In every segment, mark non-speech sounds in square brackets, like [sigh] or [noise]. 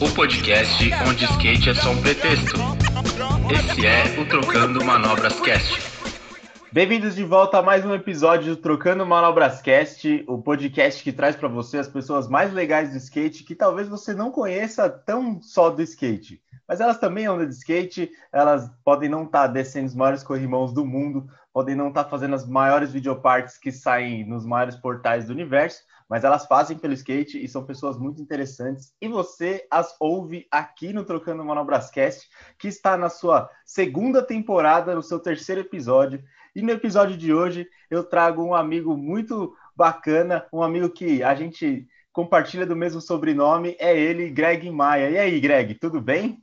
O podcast onde skate é só um pretexto. Esse é o Trocando Manobras Cast. Bem-vindos de volta a mais um episódio do Trocando Manobras Cast, o podcast que traz para você as pessoas mais legais do skate que talvez você não conheça tão só do skate. Mas elas também andam de skate, elas podem não estar tá descendo os maiores corrimãos do mundo, podem não estar tá fazendo as maiores videopartes que saem nos maiores portais do universo, mas elas fazem pelo skate e são pessoas muito interessantes. E você as ouve aqui no Trocando Manobras Cast, que está na sua segunda temporada, no seu terceiro episódio. E no episódio de hoje eu trago um amigo muito bacana, um amigo que a gente compartilha do mesmo sobrenome, é ele, Greg Maia. E aí, Greg, tudo bem?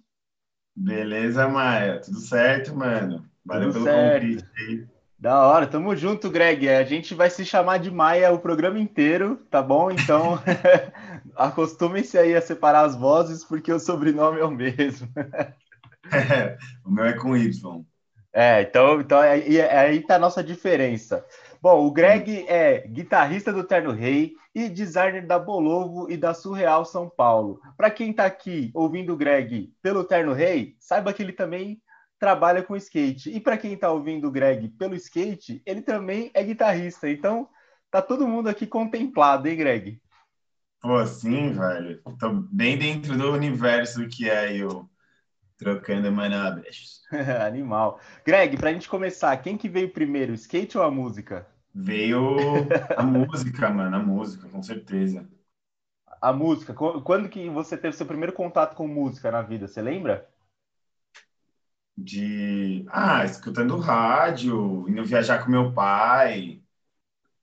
Beleza, Maia, tudo certo, mano. Valeu tudo pelo certo. convite. Da hora, tamo junto, Greg. A gente vai se chamar de Maia o programa inteiro, tá bom? Então, [laughs] acostumem-se aí a separar as vozes, porque o sobrenome é o mesmo. [laughs] o meu é com Y. É, então, então aí, aí tá a nossa diferença. Bom, o Greg é guitarrista do Terno Rei e designer da Bolovo e da Surreal São Paulo. Para quem está aqui ouvindo o Greg pelo Terno Rei, saiba que ele também trabalha com skate. E para quem está ouvindo o Greg pelo skate, ele também é guitarrista. Então, tá todo mundo aqui contemplado, hein, Greg? Pô, sim, velho. Tô bem dentro do universo que é eu trocando manobras. [laughs] Animal. Greg, para a gente começar, quem que veio primeiro, o skate ou a música? Veio a música, mano, a música, com certeza. A música. Quando que você teve seu primeiro contato com música na vida? Você lembra? De. Ah, escutando rádio, indo viajar com meu pai.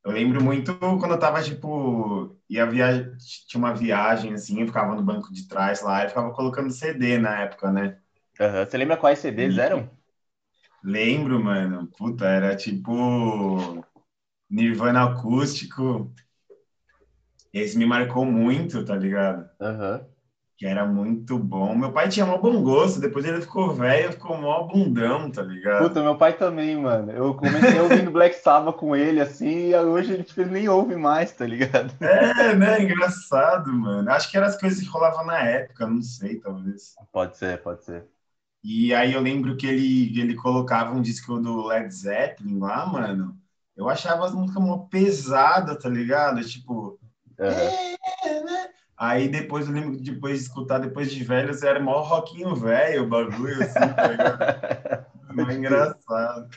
Eu lembro muito quando eu tava, tipo, ia via... tinha uma viagem, assim, eu ficava no banco de trás lá e ficava colocando CD na época, né? Uhum. Você lembra quais CDs e... eram? Lembro, mano. Puta, era tipo Nirvana acústico. Esse me marcou muito, tá ligado? Uhum. Que era muito bom. Meu pai tinha mó bom gosto, depois ele ficou velho, ficou mó bundão, tá ligado? Puta, meu pai também, mano. Eu comecei ouvindo Black Sabbath com ele, assim, e hoje ele tipo, nem ouve mais, tá ligado? É, né? Engraçado, mano. Acho que eram as coisas que rolavam na época, não sei, talvez. Pode ser, pode ser. E aí eu lembro que ele, ele colocava um disco do Led Zeppelin lá, mano. Eu achava as músicas mó pesada, tá ligado? Tipo. Uhum. É, né? Aí depois eu lembro que depois de escutar, depois de velhos, era mó rockinho velho, o bagulho, assim, tá [laughs] engraçado.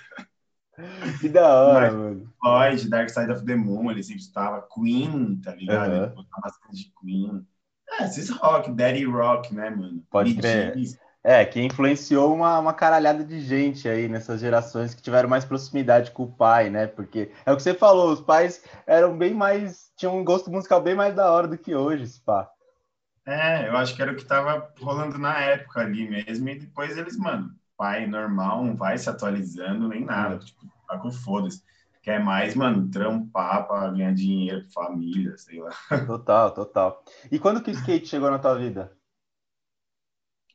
Que da hora, Mas, mano. Floyd, Dark Side of the Moon, ele sempre estava. Queen, tá ligado? Uhum. Ele botava bastante de Queen. É, esses rock, Daddy Rock, né, mano? Pode crer. É, que influenciou uma, uma caralhada de gente aí nessas gerações que tiveram mais proximidade com o pai, né? Porque é o que você falou, os pais eram bem mais. tinham um gosto musical bem mais da hora do que hoje, pá. É, eu acho que era o que tava rolando na época ali mesmo, e depois eles, mano, pai normal, não vai se atualizando nem nada, tipo, tá com foda-se. Quer mais, mano, trampar pra ganhar dinheiro, família, sei lá. Total, total. E quando que o skate chegou na tua vida?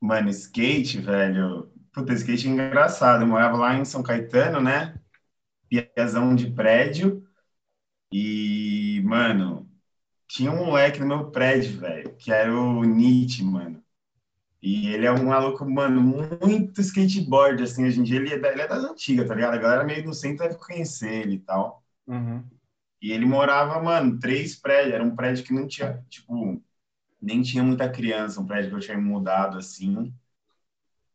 Mano, skate, velho. Puta, skate é engraçado. Eu morava lá em São Caetano, né? Piazão de prédio. E, mano, tinha um moleque no meu prédio, velho, que era o Nietzsche, mano. E ele é um maluco, mano, muito skateboard, assim, hoje em dia ele é, ele é das antigas, tá ligado? A galera meio do centro deve conhecer ele e tal. Uhum. E ele morava, mano, três prédios, era um prédio que não tinha, tipo, nem tinha muita criança, um prédio que eu tinha mudado assim.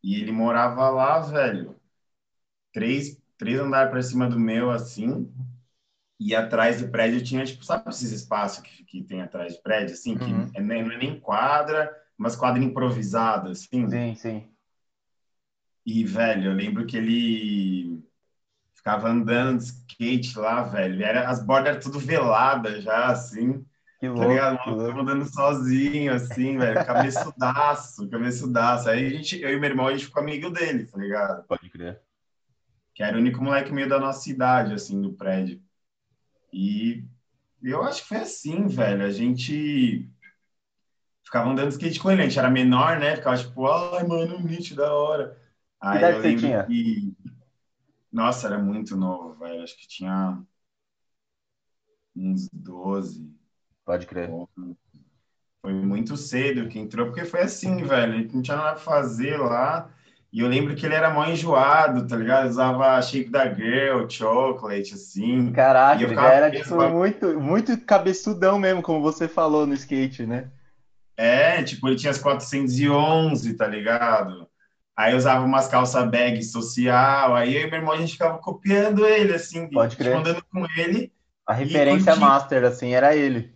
E ele morava lá, velho. Três, três andares para cima do meu, assim. E atrás do prédio tinha, tipo, sabe esses espaços que, que tem atrás de prédio, assim? Que Uhum. é, nem- não é nem quadra, mas quadra improvisada, assim. Sim, sim. E, velho, eu lembro que ele ficava andando de skate lá, velho. Era, as bordas eram tudo veladas já, assim. Que Tá louco, ligado? que O maluco louco. andando sozinho, assim, velho. Cabeçudaço, cabeçudaço. Aí a gente, eu e meu irmão, a gente ficou amigo dele, tá ligado? Pode crer. Que era o único moleque meio da nossa idade, assim, do prédio. E eu acho que foi assim, velho. A gente ficava andando de skate com ele. A gente era menor, né? Ficava tipo, ai, mano, Nietzsche, da hora. Aí idade eu lembro tinha? que Nossa, era muito novo, velho. Acho que tinha uns 12. Pode crer. Foi muito cedo que entrou, porque foi assim, velho. Ele não tinha nada pra fazer lá. E eu lembro que ele era mó enjoado, tá ligado? Usava shape da girl, chocolate, assim. Caraca, ele era tipo, muito, muito cabeçudão mesmo, como você falou no skate, né? É, tipo, ele tinha as 411, tá ligado? Aí usava umas calças bag social, aí eu e meu irmão a gente ficava copiando ele, assim, Pode crer. andando com ele. A referência master, assim, era ele.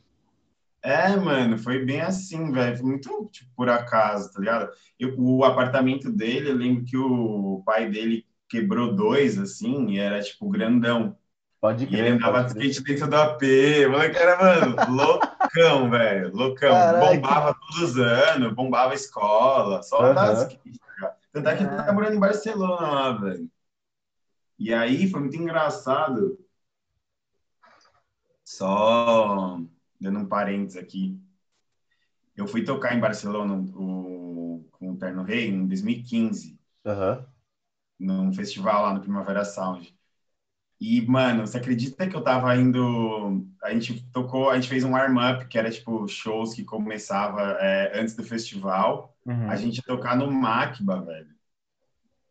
É, mano, foi bem assim, velho. Foi muito tipo, por acaso, tá ligado? Eu, o apartamento dele, eu lembro que o pai dele quebrou dois, assim, e era tipo grandão. Pode crer. E ele andava de skate dentro do AP. O moleque era, mano, loucão, [laughs] velho. Loucão. Caraca. Bombava todos os anos, bombava a escola, só Uhum. andava de skate, cara. Tanto é que ele tá Caraca. morando em Barcelona lá, velho. E aí foi muito engraçado. Só dando um parênteses aqui. Eu fui tocar em Barcelona o, com o Terno Rei em 2015 Aham. num festival lá no Primavera Sound. E, mano, você acredita que eu tava indo. A gente tocou, a gente fez um warm-up, que era tipo shows que começava é, antes do festival. Uhum. A gente ia tocar no Macba, velho.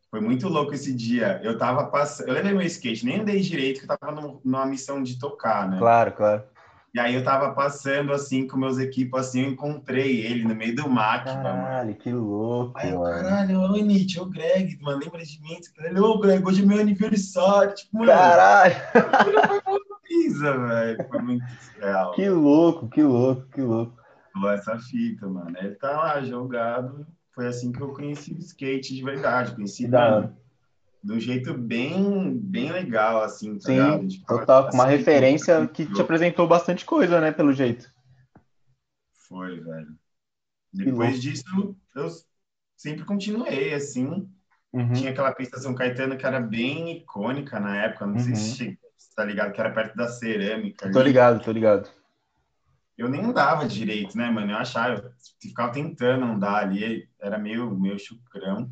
Foi muito louco esse dia. Eu tava passando. Eu levei meu skate, nem andei direito, que eu tava no- numa missão de tocar, né? Claro, claro. E aí eu tava passando assim com meus equipos assim, eu encontrei ele no meio do mano. Caralho, que louco, Aí eu, mano. caralho, oi, Nietzsche, ô Greg, mano, lembra de mim? Ele, ô Greg, hoje é meu aniversário. Tipo, mano, Caralho, pisa, velho. Foi muito real. que louco, que louco, que louco. Essa fita, mano. Ele tá lá jogado. Foi assim que eu conheci o skate de verdade. Conheci, mano, de um jeito bem, bem legal, assim, tá Sim, ligado? Tipo, total, com uma assim, referência que te apresentou bastante coisa, né, pelo jeito. Foi, velho. Depois disso, eu sempre continuei, assim. Uhum. Tinha aquela pista São Caetano que era bem icônica na época. Não sei Uhum. se você tá ligado, que era perto da cerâmica. Tô ali. ligado, tô ligado. Eu nem andava direito, né, mano? Eu achava, eu ficava tentando andar ali, era meio, meio chucrão.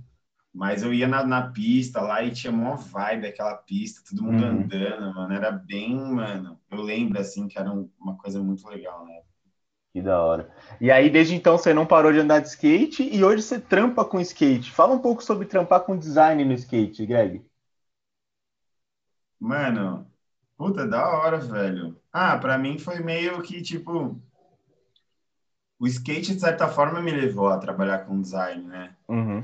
Mas eu ia na, na pista lá e tinha mó vibe aquela pista, todo mundo Uhum. andando, mano. Era bem, mano. Eu lembro, assim, que era um- uma coisa muito legal, né? Que da hora. E aí, desde então, você não parou de andar de skate e hoje você trampa com skate. Fala um pouco sobre trampar com design no skate, Greg. Mano, puta, da hora, velho. Ah, pra mim foi meio que, tipo... O skate, de certa forma, me levou a trabalhar com design, né? Uhum.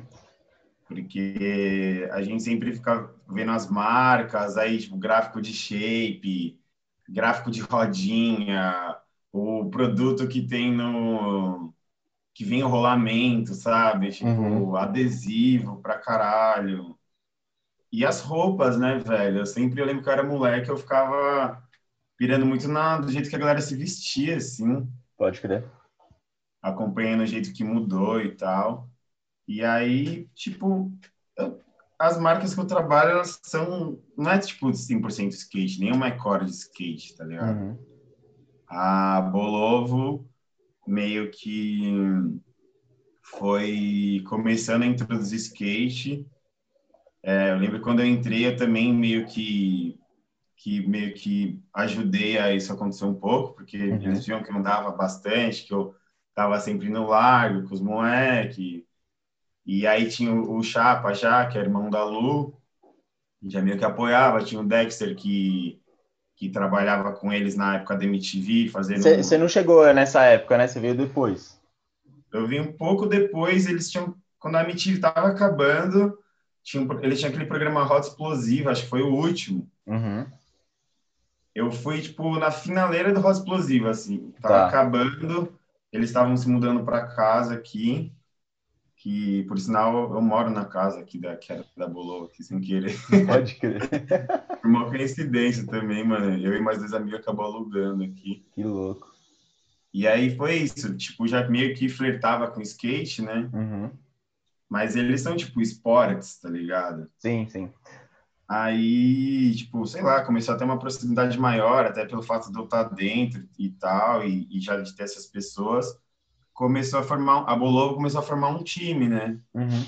Porque a gente sempre fica vendo as marcas, aí, tipo, gráfico de shape, gráfico de rodinha, o produto que tem no. que vem o rolamento, sabe? Tipo, Uhum. adesivo pra caralho. E as roupas, né, velho? Eu sempre eu lembro que eu era moleque, eu ficava pirando muito na, do jeito que a galera se vestia, assim Pode crer. acompanhando o jeito que mudou e tal. E aí, tipo, eu- as marcas que eu trabalho, elas são, não é tipo 100% skate, nem uma core de skate, tá ligado? Uhum. A Bolovo meio que foi começando a introduzir skate. É, eu lembro quando eu entrei, eu também meio que que meio que ajudei a isso acontecer um pouco, porque Uhum. eles viam que eu andava bastante, que eu tava sempre no largo com os moleques. E aí tinha o, o Chapa já, que é irmão da Lu, já meio que apoiava. Tinha o Dexter que que trabalhava com eles na época da MTV, fazendo um Você não chegou nessa época, né? Você veio depois. eu vi um pouco depois, eles tinham, quando a MTV estava acabando, tinha um, eles tinham aquele programa Hot Explosivo, acho que foi o último. Uhum. Eu fui, tipo, na finaleira do Hot Explosivo, assim. Tava Tá. acabando, eles estavam se mudando para casa aqui, que, por sinal, eu moro na casa aqui da, que era da Bolô, aqui, sem querer. [laughs] Pode crer. Por [laughs] uma coincidência também, mano. Eu e mais dois amigos acabou alugando aqui. Que louco. E aí foi isso, tipo, já meio que flertava com skate, né? Uhum. Mas eles são, tipo, esportes, tá ligado? Sim, sim. Aí, tipo, sei lá, começou a ter uma proximidade maior, até pelo fato de eu estar dentro e tal, e, e já de ter essas pessoas, começou a formar, a Bolovo começou a formar um time, né? Uhum.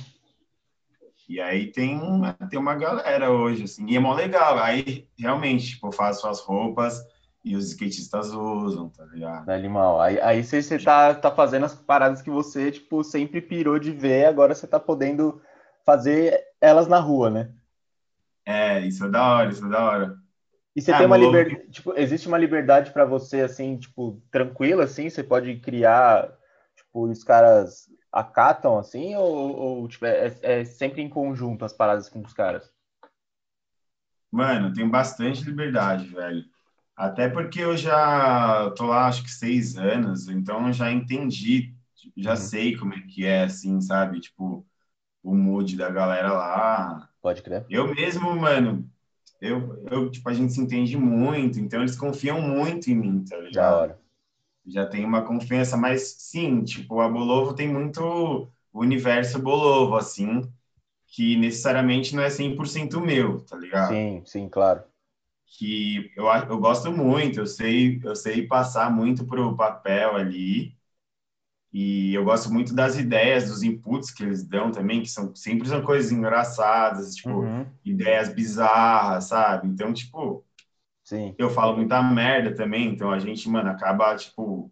E aí tem, tem uma galera hoje, assim, e é mó legal. Aí, realmente, tipo, eu faço as roupas e os skatistas usam, tá ligado? Animal. Aí, aí você, você tá, tá fazendo as paradas que você, tipo, sempre pirou de ver, agora você tá podendo fazer elas na rua, né? É, isso é da hora, isso é da hora. E você é, tem uma liberdade, tipo, existe uma liberdade para você, assim, tipo, tranquila, assim, você pode criar, tipo, os caras acatam assim ou, ou tipo, é, é, sempre em conjunto as paradas com os caras? Mano, tenho bastante liberdade, velho. Até porque eu já tô lá, acho que seis anos, então já entendi, já uhum. sei como é que é, assim, sabe? Tipo, o mood da galera lá. Pode crer. Eu mesmo, mano, eu, eu, tipo, a gente se entende muito, então eles confiam muito em mim, tá ligado? Da hora já tem uma confiança, mas sim, tipo, a Bolovo tem muito o universo Bolovo, assim, que necessariamente não é 100% meu, tá ligado? Sim, sim, claro. Que eu, eu gosto muito, eu sei, eu sei passar muito pro papel ali, e eu gosto muito das ideias, dos inputs que eles dão também, que são sempre são coisas engraçadas, tipo, uhum. ideias bizarras, sabe? Então, tipo, Sim. Eu falo muita merda também, então a gente, mano, acaba, tipo.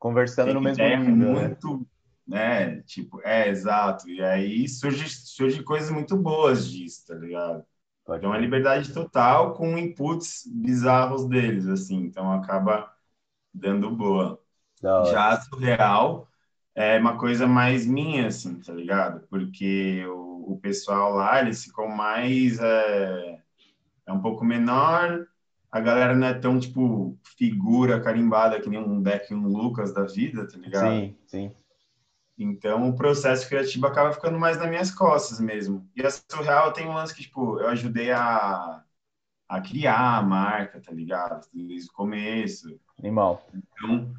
Conversando no mesmo nível. Né? muito, né? né? Tipo, é, exato. E aí surge, surge coisas muito boas disso, tá ligado? Pode então é uma liberdade total com inputs bizarros deles, assim. Então acaba dando boa. Já a surreal é uma coisa mais minha, assim, tá ligado? Porque o, o pessoal lá, eles ficam mais. É, é um pouco menor a galera não é tão, tipo, figura carimbada que nem um Beck e um Lucas da vida, tá ligado? Sim, sim. Então, o processo criativo acaba ficando mais nas minhas costas mesmo. E a Surreal tem um lance que, tipo, eu ajudei a, a criar a marca, tá ligado? Desde o começo. Animal. Então,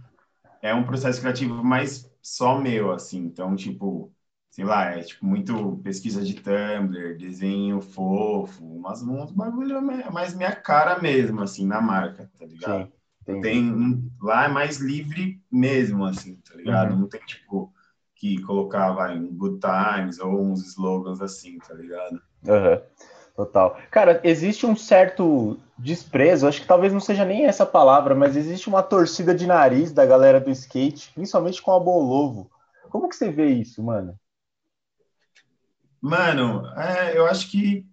é um processo criativo mais só meu, assim. Então, tipo, sei lá, é tipo muito pesquisa de Tumblr, desenho fofo, umas, uns bagulho mais minha cara mesmo, assim, na marca, tá ligado? Sim, tem, lá é mais livre mesmo, assim, tá ligado? Uhum. Não tem, tipo, que colocar, vai, um Good Times ou uns slogans assim, tá ligado? Uhum. Total. Cara, existe um certo desprezo, acho que talvez não seja nem essa palavra, mas existe uma torcida de nariz da galera do skate, principalmente com a Bolovo. Como que você vê isso, mano? Mano, é, eu acho que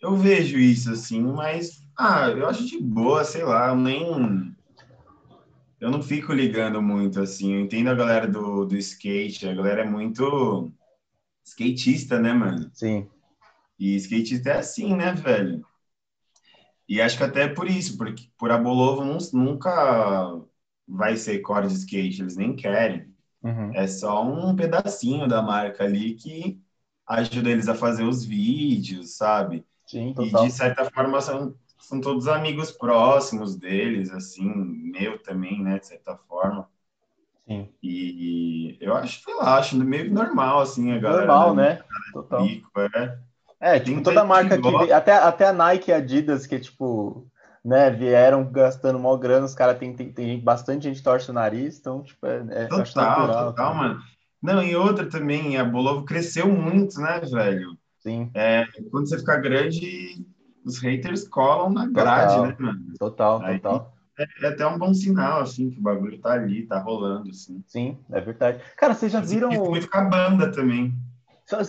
eu vejo isso assim, mas ah, eu acho de boa, sei lá, eu nem eu não fico ligando muito assim. Eu entendo a galera do, do skate, a galera é muito skatista, né, mano? Sim. E skatista é assim, né, velho? E acho que até por isso, porque por Abolovo nunca vai ser core de skate, eles nem querem. Uhum. É só um pedacinho da marca ali que ajuda eles a fazer os vídeos, sabe? Sim, total. E de certa forma são, são todos amigos próximos deles, assim, meu também, né, de certa forma. Sim. E, eu acho, sei lá, acho meio normal, assim, a galera. Normal, né? Total. Pico, é. é, tipo, toda marca que, até, até a Nike e a Adidas, que, tipo, né, vieram gastando mó grana, os caras tem, tem, tem bastante gente torce o nariz, então, tipo, é, é total, natural, total, mano. Não, e outra também, a Bolovo cresceu muito, né, velho? Sim. É, quando você fica grande, os haters colam na grade, total, né, mano? Total, Aí, total. É, é, até um bom sinal, assim, que o bagulho tá ali, tá rolando, assim. Sim, é verdade. Cara, vocês já viram... Isso muito com a banda também.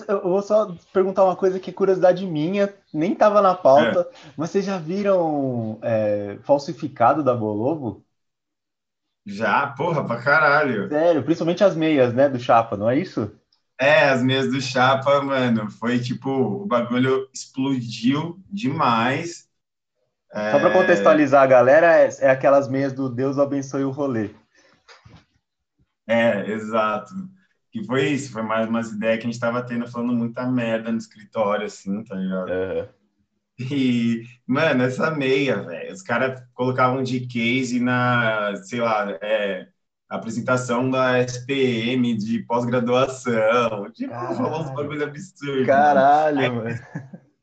Eu vou só perguntar uma coisa que curiosidade minha, nem tava na pauta, é. mas vocês já viram é, falsificado da Bolovo? Já, porra, pra caralho. Sério, principalmente as meias, né, do Chapa, não é isso? É, as meias do Chapa, mano, foi tipo, o bagulho explodiu demais. Só para contextualizar a galera, é, é, aquelas meias do Deus abençoe o rolê. É, exato. Que foi isso, foi mais umas ideias que a gente tava tendo, falando muita merda no escritório, assim, tá ligado? Uhum. E, mano, essa meia, velho, os caras colocavam de case na, sei lá, é, apresentação da SPM de pós-graduação. Tipo, falou uns bagulho absurdo. Caralho, Aí, mano.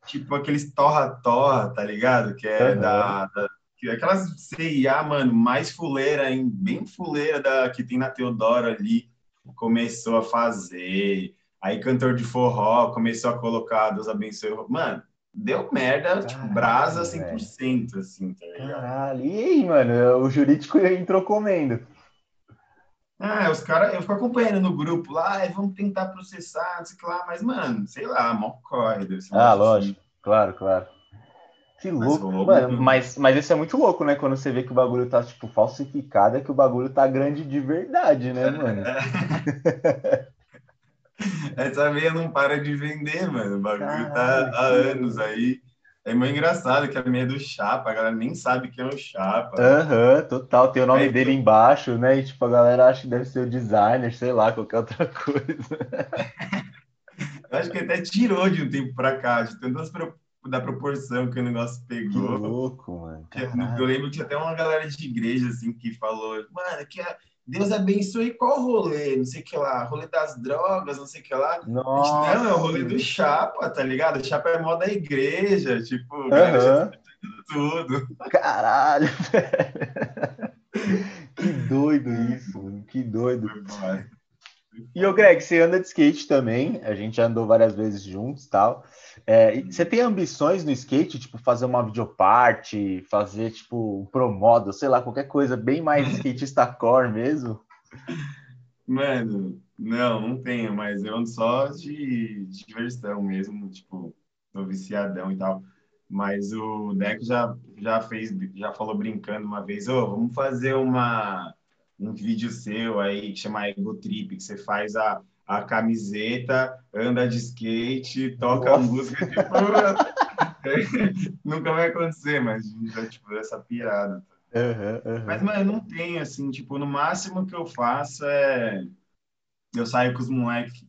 Tipo, aqueles torra-torra, tá ligado? Que é uhum. da, da aquelas CIA, mano, mais fuleira, bem fuleira da que tem na Teodoro ali, começou a fazer. Aí cantor de forró começou a colocar Deus abençoe. Mano, deu merda, tipo, Caralho, brasa 100%, assim, tá ligado? Caralho. E aí, mano, o jurídico [laughs] entrou comendo. Ah, os caras, eu fico acompanhando no grupo lá, "Ai, vamos tentar processar, sei lá, mas, mano, sei lá, mó corre, deve ser Ah, lógico. Claro, claro. Que Mas louco. rolou Mano, mas, mas isso é muito louco, né? Quando você vê que o bagulho tá, tipo, falsificado, é que o bagulho tá grande de verdade, né, mano? [laughs] [laughs] [laughs] Essa meia não para de vender, mano. O bagulho Caralho, tá há que anos aí. É meio engraçado que a meia é do Chapa, a galera nem sabe quem é o Chapa. Aham, total. Tem o nome Aí, dele embaixo, né? E, tipo, a galera acha que deve ser o designer, sei lá, qualquer outra [laughs] coisa. Eu acho que até tirou de um tempo pra cá, de tantas da proporção que o negócio Que pegou. louco, mano. Que Eu Caralho. lembro que tinha até uma galera de igreja assim que falou, mano, que a- Deus abençoe qual rolê, não sei o que lá, rolê das drogas, não sei o que lá. Nossa. não, é o rolê do Chapa, tá ligado? O Chapa é mó da igreja, tipo, já Aham. tudo. Caralho, [laughs] velho. Que doido isso, mano. Que doido. E o Greg, você anda de skate também, a gente andou várias vezes juntos e tal. É, você tem ambições no skate, tipo, fazer uma videoparte, fazer, tipo, um promodo, sei lá, qualquer coisa bem mais [laughs] skatista core mesmo? Mano, não, não tenho, mas eu ando só de, de diversão mesmo, tipo, tô viciadão e tal. Mas o Deco já, já fez, já falou brincando uma vez, ô, vamos fazer uma, um vídeo seu aí que chama Ego Trip, que você faz a, a camiseta, anda de skate, toca Nossa. música, tipo, [laughs] nunca vai acontecer, mas já, tipo, essa pirada. Aham, aham. Mas, mano, eu não tenho, assim, tipo, no máximo que eu faço é. Eu saio com os moleques,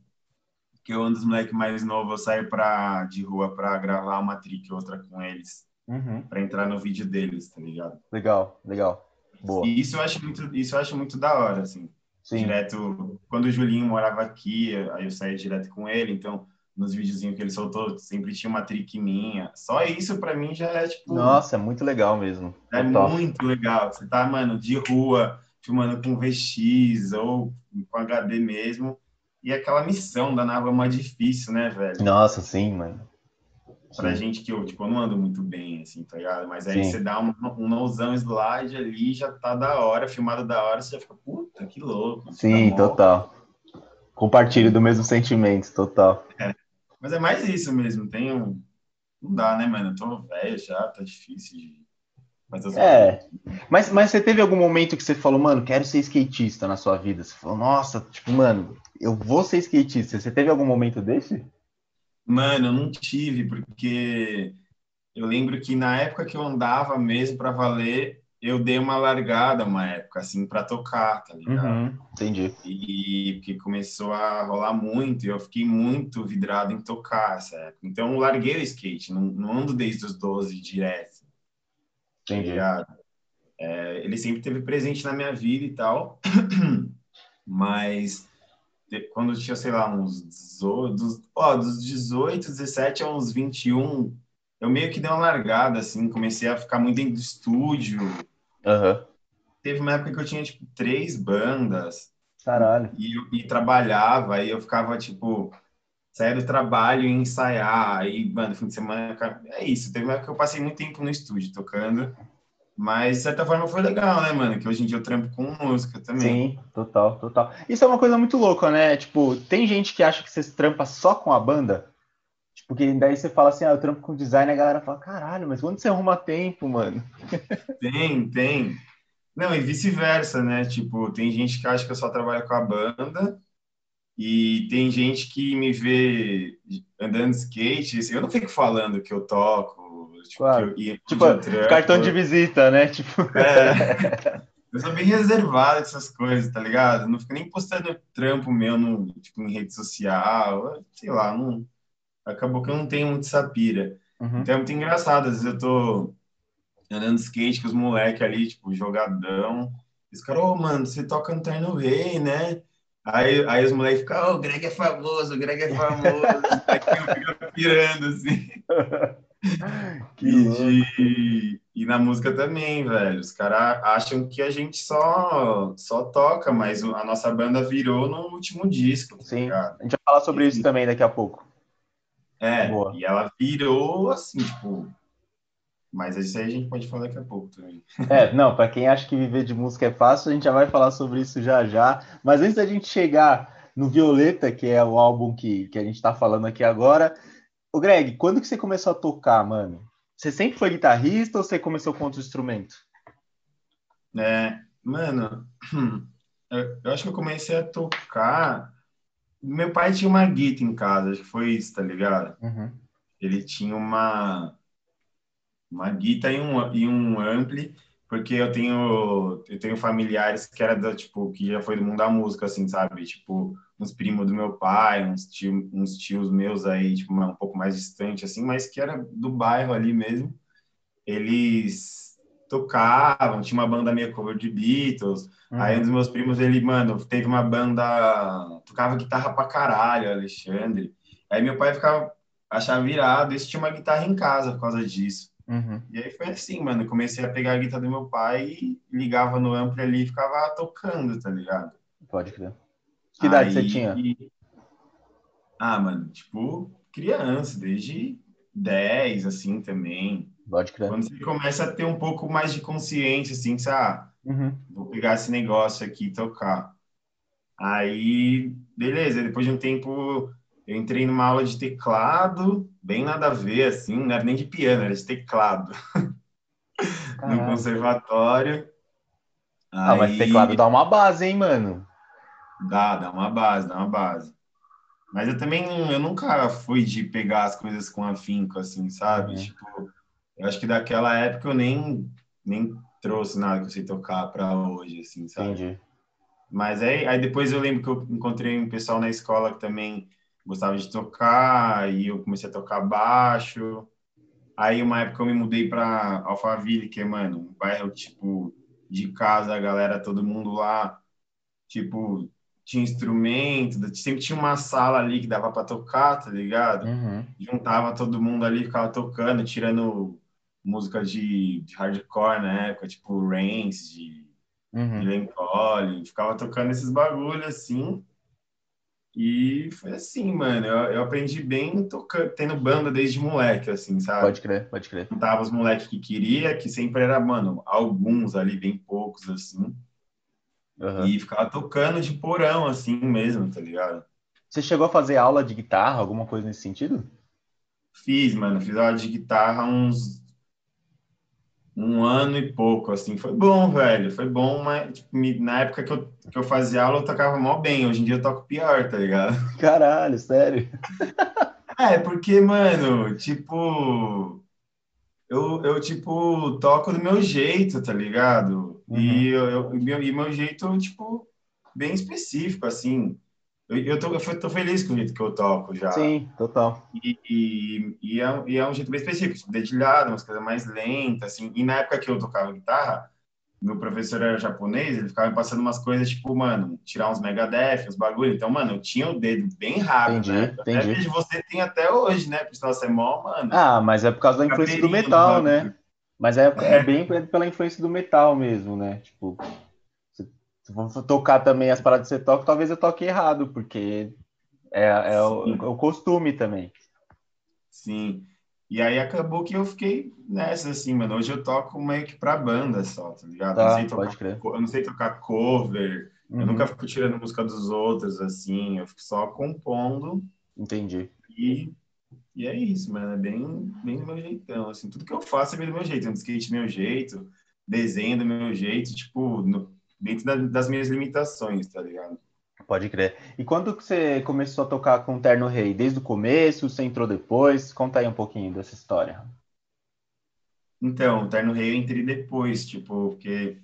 que eu ando os moleques mais novos, eu saio pra, de rua pra gravar uma trick outra com eles, Uhum. pra entrar no vídeo deles, tá ligado? Legal, legal. Boa. E isso eu acho muito, isso eu acho muito da hora, assim. Sim. Direto, quando o Julinho morava aqui, aí eu saía direto com ele, então nos videozinhos que ele soltou, sempre tinha uma trick minha. Só isso pra mim já é, tipo. Nossa, é muito legal mesmo. É Total. muito legal. Você tá, mano, de rua, filmando com VX ou com HD mesmo. E aquela missão da nave é mais difícil, né, velho? Nossa, sim, mano. Pra gente que eu, tipo, eu não ando muito bem, assim, tá ligado? Mas aí Sim. você dá um, um nozão slide ali, já tá da hora, filmado da hora, você já fica, puta, que louco. Sim, Tá total. Compartilho do mesmo sentimento, total. Mas é mais isso mesmo, tem um... Não dá, né, mano? Eu tô velho já, tá difícil de fazer as É. Mas, mas você teve algum momento que você falou, mano, quero ser skatista na sua vida? Você falou, nossa, tipo, mano, eu vou ser skatista. Você teve algum momento desse? Mano, eu não tive, porque eu lembro que na época que eu andava mesmo pra valer, eu dei uma largada uma época, assim, pra tocar, tá ligado? Uhum, entendi. E porque começou a rolar muito, e eu fiquei muito vidrado em tocar essa época. Então eu larguei o skate, não, não ando desde os 12 direto, tá Entendi. ligado? É, ele sempre teve presente na minha vida e tal, [clears throat] mas quando eu tinha, sei lá, uns 18, dos, ó, dos 18, 17 a uns 21, eu meio que dei uma largada, assim, comecei a ficar muito dentro do estúdio. Aham. Teve uma época que eu tinha, tipo, três bandas Caralho. e, e trabalhava, aí eu ficava, tipo, saía do trabalho e ensaiar, aí, mano, fim de semana, é isso. Teve uma época que eu passei muito tempo no estúdio tocando, mas, de certa forma, foi legal, né, mano? Que hoje em dia eu trampo com música também. Sim, total, total. Isso é uma coisa muito louca, né? Tipo, tem gente que acha que você trampa só com a banda. Tipo, que daí você fala assim, ah, eu trampo com design, a galera fala, caralho, mas quando você arruma tempo, mano? [laughs] Tem, tem. Não, e vice-versa, né? Tipo, tem gente que acha que eu só trabalho com a banda e tem gente que me vê andando de skate. eu não fico falando que eu toco, tipo, Claro. eu, e- Tipo, trampo. cartão de visita, né? [laughs] Tipo, É. Eu sou bem reservado com essas coisas, tá ligado? Não fico nem postando trampo meu no, tipo, em rede social, sei lá, não... acabou que eu não tenho muito essa pira. Uhum. Então é muito engraçado, às vezes eu tô andando de skate com os moleques ali, tipo, jogadão. Os caras, ô, mano, você toca no Terno Rei, né? Aí, aí os moleques ficam, ô, o Greg é famoso, o Greg é famoso. [laughs] aí eu fico pirando, assim. [laughs] e, de, e na música também, velho. Os caras acham que a gente só, só toca, mas a nossa banda virou no último disco. Tá Sim, a gente vai falar sobre e, isso também daqui a pouco. É, Boa. e ela virou assim, tipo. Mas isso aí a gente pode falar daqui a pouco também. É, não, para quem acha que viver de música é fácil, a gente já vai falar sobre isso já já. Mas antes da gente chegar no Violeta, que é o álbum que, que a gente está falando aqui agora, o Greg, quando que você começou a tocar, mano? Você sempre foi guitarrista ou você começou com outro instrumento? É, mano, [clears throat] eu acho que eu comecei a tocar. Meu pai tinha uma guitarra em casa, acho que foi isso, tá ligado? Uhum. Ele tinha uma uma guitarra e um, e um ampli, porque eu tenho eu tenho familiares que era da, tipo que já foi do mundo da música assim, sabe? Tipo, uns primos do meu pai, uns, tio, uns tios meus aí, tipo, um pouco mais distante, assim, mas que era do bairro ali mesmo. Eles tocavam, tinha uma banda meio cover de Beatles. Uhum. Aí um dos meus primos, ele, mano, teve uma banda, tocava guitarra pra caralho, Alexandre. Aí meu pai ficava, achava virado, esse tinha uma guitarra em casa por causa disso. Uhum. E aí foi assim, mano, comecei a pegar a guitarra do meu pai e ligava no ampli ali e ficava tocando, tá ligado? Pode crer. Que idade você tinha? Ah, mano, tipo, criança, desde 10, assim, também. Pode crer. Quando você começa a ter um pouco mais de consciência, assim, que ah, uhum. vou pegar esse negócio aqui e tocar. Aí, beleza, depois de um tempo, eu entrei numa aula de teclado, bem nada a ver, assim, não era nem de piano, era de teclado. [laughs] no conservatório. Ah, Aí... mas teclado dá uma base, hein, mano? Dá, dá uma base, dá uma base. Mas eu também, eu nunca fui de pegar as coisas com afinco, assim, sabe? Uhum. Tipo, eu acho que daquela época eu nem, nem trouxe nada que eu sei tocar para hoje, assim, sabe? Entendi. Mas aí, aí depois eu lembro que eu encontrei um pessoal na escola que também gostava de tocar, e eu comecei a tocar baixo. Aí uma época eu me mudei para Alphaville, que é, mano, um bairro, tipo, de casa, a galera, todo mundo lá, tipo, tinha instrumento, sempre tinha uma sala ali que dava para tocar, tá ligado? Uhum. Juntava todo mundo ali, ficava tocando, tirando música de, de hardcore na época, tipo Rains, de, uhum. de Collins, ficava tocando esses bagulhos assim. E foi assim, mano. Eu, eu aprendi bem tocando, tendo banda desde moleque, assim, sabe? Pode crer, pode crer. Juntava os moleques que queria, que sempre era, mano, alguns ali, bem poucos, assim. Uhum. E ficava tocando de porão, assim mesmo, tá ligado? Você chegou a fazer aula de guitarra, alguma coisa nesse sentido? Fiz, mano. Fiz aula de guitarra uns um ano e pouco, assim. Foi bom, velho. Foi bom, mas tipo, na época que eu, que eu fazia aula, eu tocava mó bem. Hoje em dia eu toco pior, tá ligado? [laughs] Caralho, sério? é, porque, mano, tipo... Eu, eu, tipo, toco do meu jeito, tá ligado? Uhum. E, eu, eu, e meu jeito, tipo, bem específico, assim. Eu, eu, tô, eu tô feliz com o jeito que eu toco já. Sim, total. E, e, e, é, e é um jeito bem específico, tipo, dedilhado, umas coisas mais lentas, assim. E na época que eu tocava guitarra, meu professor era japonês, ele ficava me passando umas coisas, tipo, mano, tirar uns Megadeth, uns bagulho. Então, mano, eu tinha o dedo bem rápido, entendi, né? Entendi. Até você tem até hoje, né? Porque senão você é mó, mano. Ah, mas é por causa da influência do metal, né? Mas é, é bem pela influência do metal mesmo, né? Tipo, se, for tocar também as paradas que você toca, talvez eu toque errado, porque é, é, o, é o, costume também. Sim. E aí acabou que eu fiquei nessa, assim, mano. Hoje eu toco meio que pra banda só, tá ligado? Tá, não sei tocar, pode crer. Eu não sei tocar cover, uhum. eu nunca fico tirando música dos outros, assim. Eu fico só compondo. Entendi. E e é isso, mano. É bem, bem do meu jeitão. Assim, tudo que eu faço é bem do meu jeito. Um skate do meu jeito, desenho do meu jeito, tipo, no, dentro da, das minhas limitações, tá ligado? Pode crer. E quando você começou a tocar com o Terno Rei? Desde o começo? Você entrou depois? Conta aí um pouquinho dessa história. Então, o Terno Rei eu entrei depois, tipo, porque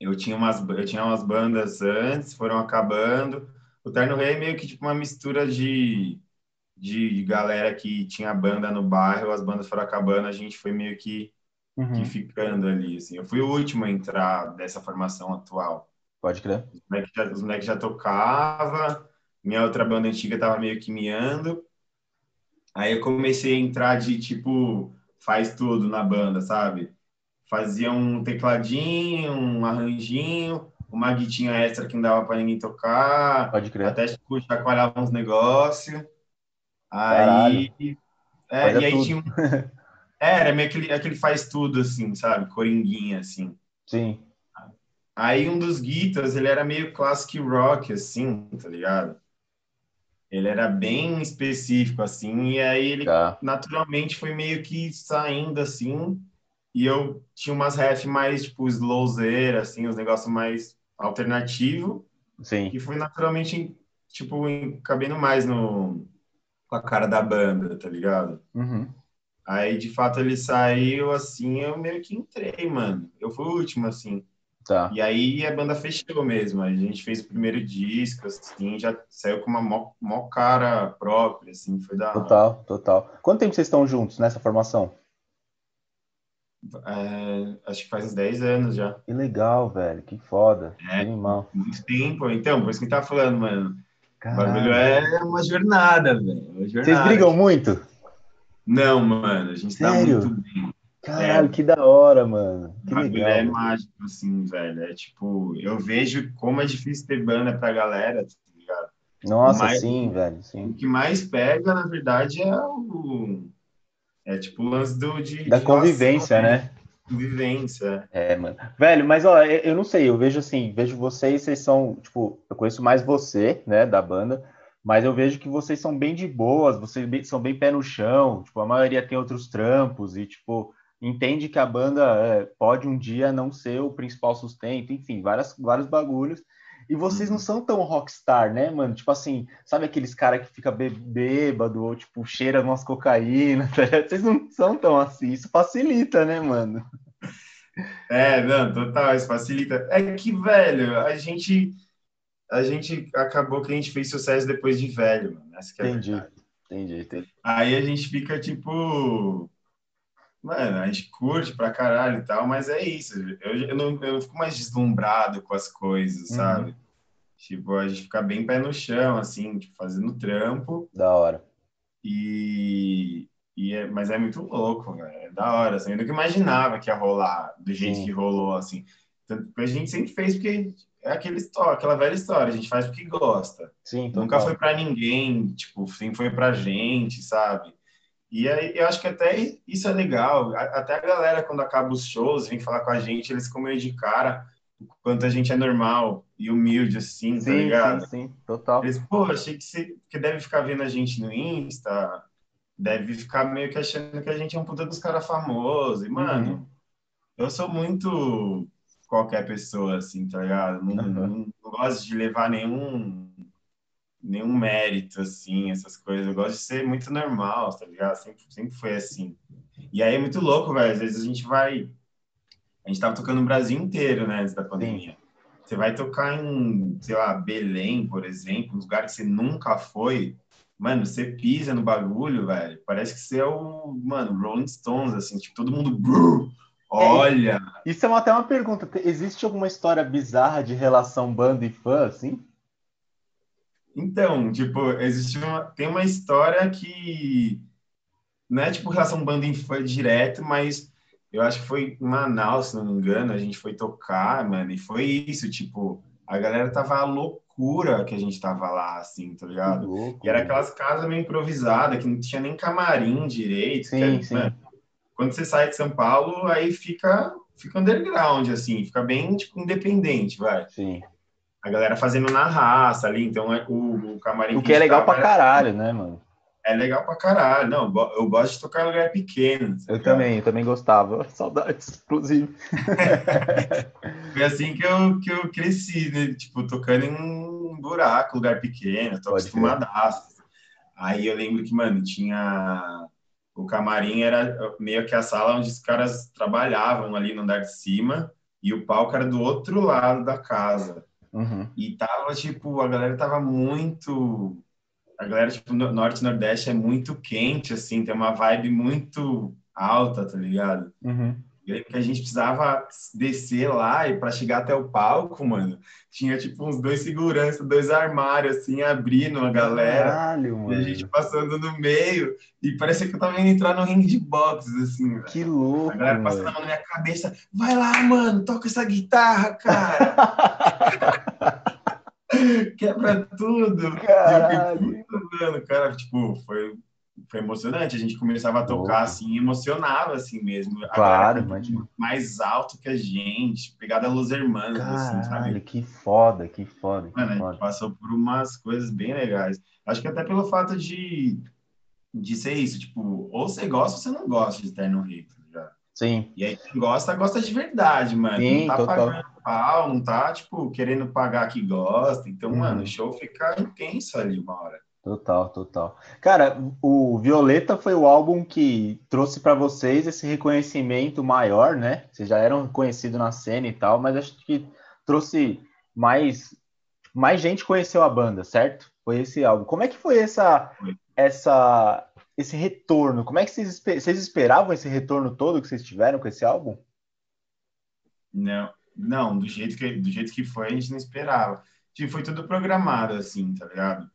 eu tinha umas, eu tinha umas bandas antes, foram acabando. O Terno Rei é meio que tipo uma mistura de de, galera que tinha banda no bairro, as bandas foram acabando, a gente foi meio que, uhum. que ficando ali, assim. Eu fui o último a entrar dessa formação atual. Pode crer. Os moleques já, os moleques já tocava, minha outra banda antiga tava meio que miando, Aí eu comecei a entrar de, tipo, faz tudo na banda, sabe? Fazia um tecladinho, um arranjinho, uma guitinha extra que não dava para ninguém tocar. Pode crer. Até, tipo, chacoalhava uns negócios. Aí... É, e aí tudo. tinha um... [laughs] É, era meio aquele, aquele faz tudo, assim, sabe? Coringuinha, assim. Sim. Aí um dos guitas, ele era meio classic rock, assim, tá ligado? Ele era bem específico, assim, e aí ele Tá. naturalmente foi meio que saindo, assim, e eu tinha umas ref mais, tipo, slowzeira, assim, os negócios mais alternativo, Sim. que foi naturalmente, tipo, cabendo mais no, com a cara da banda, tá ligado? Uhum. Aí, de fato, ele saiu, assim, eu meio que entrei, mano. Eu fui o último, assim. Tá. E aí a banda fechou mesmo. A gente fez o primeiro disco, assim, já saiu com uma mó, mó cara própria, assim, foi da. Total, total. Quanto tempo vocês estão juntos nessa formação? É, acho que faz uns 10 anos já. Que legal, velho. Que foda. Que É. animal. Muito tempo. Então, por isso que tá falando, mano. O Caralho. bagulho é uma jornada, velho. Vocês brigam muito? Não, mano. A gente tá Sério? muito bem. Caralho, que da hora, mano. O Que legal. é mágico, assim, velho. É tipo, eu vejo como é difícil ter banda pra galera, tá ligado? Nossa, Mas- sim, velho. O Sim. que mais pega, na verdade, é o. É tipo o lance do, de, Da de convivência, relação, né? Convivência. É, mano. Velho, mas ó, eu eu não sei, eu vejo assim, vejo vocês, vocês são, tipo, eu conheço mais você, né, da banda, mas eu vejo que vocês são bem de boas, vocês bem- são bem pé no chão, tipo, a maioria tem outros trampos e, tipo, entende que a banda é, pode um dia não ser o principal sustento, enfim, várias, vários bagulhos. E vocês não são tão rockstar, né, mano? Tipo assim, sabe aqueles caras que fica bê- bêbado ou, tipo, cheira umas cocaína, [laughs] tá? Vocês não são tão assim, isso facilita, né, mano? É, não, total, isso facilita. É que, velho, a gente. A gente acabou que a gente fez sucesso depois de velho, mano. Essa que é Entendi, entendi, entendi. Aí a gente fica tipo. Mano, a gente curte pra caralho e tal, mas é isso. Eu, eu, não, eu não fico mais deslumbrado com as coisas, Uhum. sabe? Tipo, a gente fica bem pé no chão, assim, tipo, fazendo trampo. Da hora. E, e é, mas é muito louco, velho. É da hora, assim. Eu nunca imaginava que ia rolar do jeito Sim. que rolou, assim. Tanto que a gente sempre fez porque é aquela história, aquela velha história. A gente faz porque gosta. Sim, Nunca total. foi pra ninguém, tipo, sempre foi pra gente, sabe? E aí eu acho que até isso é legal. Até a galera, quando acaba os shows, vem falar com a gente, eles ficam meio de cara o quanto a gente é normal e humilde, assim, tá Sim, ligado? sim, sim, total. Eles, pô, achei que você que deve ficar vendo a gente no Insta, deve ficar meio que achando que a gente é um puta dos caras famosos. E, mano, Uhum. eu sou muito qualquer pessoa, assim, tá ligado? Não, Uhum. não, não gosto de levar nenhum, nenhum mérito, assim, essas coisas. Eu gosto de ser muito normal, tá ligado? Sempre, sempre foi assim. E aí é muito louco, velho. Às vezes a gente vai. A gente tava tocando no Brasil inteiro, né, antes da pandemia. Você vai tocar em, sei lá, Belém, por exemplo, um lugar que você nunca foi. Mano, você pisa no bagulho, velho. Parece que você é o, mano, Rolling Stones, assim, tipo, todo mundo. "Brrr", Olha! Isso é uma- até uma pergunta. Te- Existe alguma história bizarra de relação banda e fã, assim? Então, tipo, existe uma, tem uma história que não é tipo relação banda fã direto, mas eu acho que foi em Manaus, se não me engano, a gente foi tocar, mano, e foi isso, tipo, a galera tava à loucura que a gente tava lá, assim, tá ligado? louco. E era aquelas casas meio improvisadas, que não tinha nem camarim direito. Sim, que, sim. mano, quando você sai de São Paulo, aí fica, fica underground, assim, fica bem, tipo, independente, vai. Sim. A galera fazendo na raça ali, então é o, o camarim O que é a gente legal pra tava era- caralho, né, mano? É legal pra caralho. Não, eu go- eu gosto de tocar em lugar pequeno. tá Eu ligado? também, eu também gostava. [laughs] Saudades, inclusive. [laughs] Foi assim que eu, que eu cresci, né? Tipo, tocando em um buraco, lugar pequeno, tô Pode acostumadaço. Aí eu lembro que, mano, tinha. O camarim era meio que a sala onde os caras trabalhavam ali no andar de cima, e o palco era do outro lado da casa. Uhum. E tava, tipo, a galera tava muito. A galera, tipo, no Norte e Nordeste é muito quente, assim, tem uma vibe muito alta, tá ligado? Uhum. Que a gente precisava descer lá e para chegar até o palco, mano, tinha tipo uns dois seguranças, dois armários assim, abrindo a galera. Caralho, mano. E a gente passando no meio e parecia que eu tava indo entrar no ringue de boxe, assim. Que louco. A galera passando a mão na minha cabeça. Vai lá, mano, toca essa guitarra, cara. [laughs] [laughs] Quebra tudo. Caralho. E eu fiquei, cara, tipo, foi foi emocionante. A gente começava a tocar assim, emocionava assim mesmo. Claro, imagina. Mais alto que a gente, pegada Los Hermanos, Caralho, assim, sabe? que foda, que foda. Que Mano, a gente passou por umas coisas bem legais. Acho que até pelo fato de, de ser isso, tipo, ou você gosta ou você não gosta de Terno tá ligado? Sim, E aí quem gosta, gosta de verdade, mano. Sim, não tá total. pagando pau, não tá, tipo, querendo pagar que gosta. Então, Uhum. mano, o show fica intenso ali uma hora. Total, total. Cara, o Violeta foi o álbum que trouxe pra vocês esse reconhecimento maior, né? Vocês já eram conhecidos na cena e tal, mas acho que trouxe mais mais gente conheceu a banda, certo? Foi esse álbum. Como é que foi essa essa esse retorno? Como é que vocês, vocês esperavam esse retorno todo que vocês tiveram com esse álbum? Não, não, do jeito que, do jeito que foi, a gente não esperava. Tipo, foi tudo programado, assim, tá ligado?